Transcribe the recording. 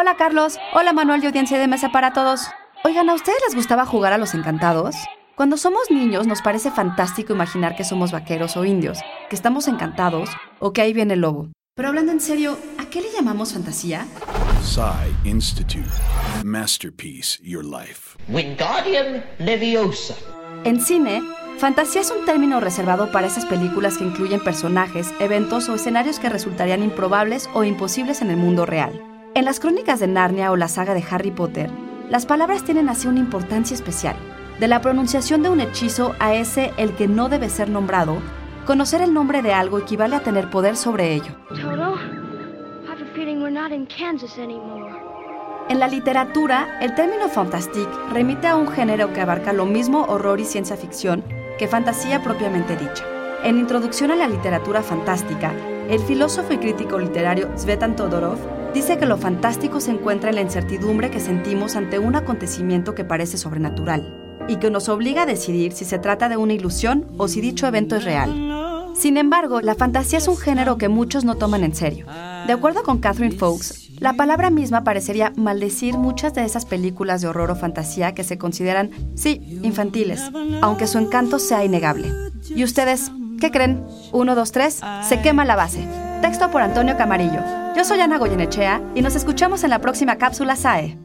Hola Carlos, hola Manuel y audiencia de mesa para todos. Oigan, ¿a ustedes les gustaba jugar a los encantados? Cuando somos niños nos parece fantástico imaginar que somos vaqueros o indios, que estamos encantados o que ahí viene el lobo. Pero hablando en serio, ¿a qué le llamamos fantasía? Psy Institute. Masterpiece Your Life. Wingardium Leviosa. En cine, fantasía es un término reservado para esas películas que incluyen personajes, eventos o escenarios que resultarían improbables o imposibles en el mundo real. En las crónicas de Narnia o la saga de Harry Potter, las palabras tienen así una importancia especial. De la pronunciación de un hechizo a ese el que no debe ser nombrado, conocer el nombre de algo equivale a tener poder sobre ello. Toto, I have a feeling we're not in Kansas anymore. En la literatura, el término fantastique remite a un género que abarca lo mismo horror y ciencia ficción que fantasía propiamente dicha. En Introducción a la literatura fantástica, el filósofo y crítico literario Svetan Todorov dice que lo fantástico se encuentra en la incertidumbre que sentimos ante un acontecimiento que parece sobrenatural y que nos obliga a decidir si se trata de una ilusión o si dicho evento es real. Sin embargo, la fantasía es un género que muchos no toman en serio. De acuerdo con Catherine Fox, la palabra misma parecería maldecir muchas de esas películas de horror o fantasía que se consideran, sí, infantiles, aunque su encanto sea innegable. ¿Y ustedes qué creen? Uno, dos, tres, se quema la base. Texto por Antonio Camarillo. Yo soy Ana Goyenechea y nos escuchamos en la próxima cápsula SAE.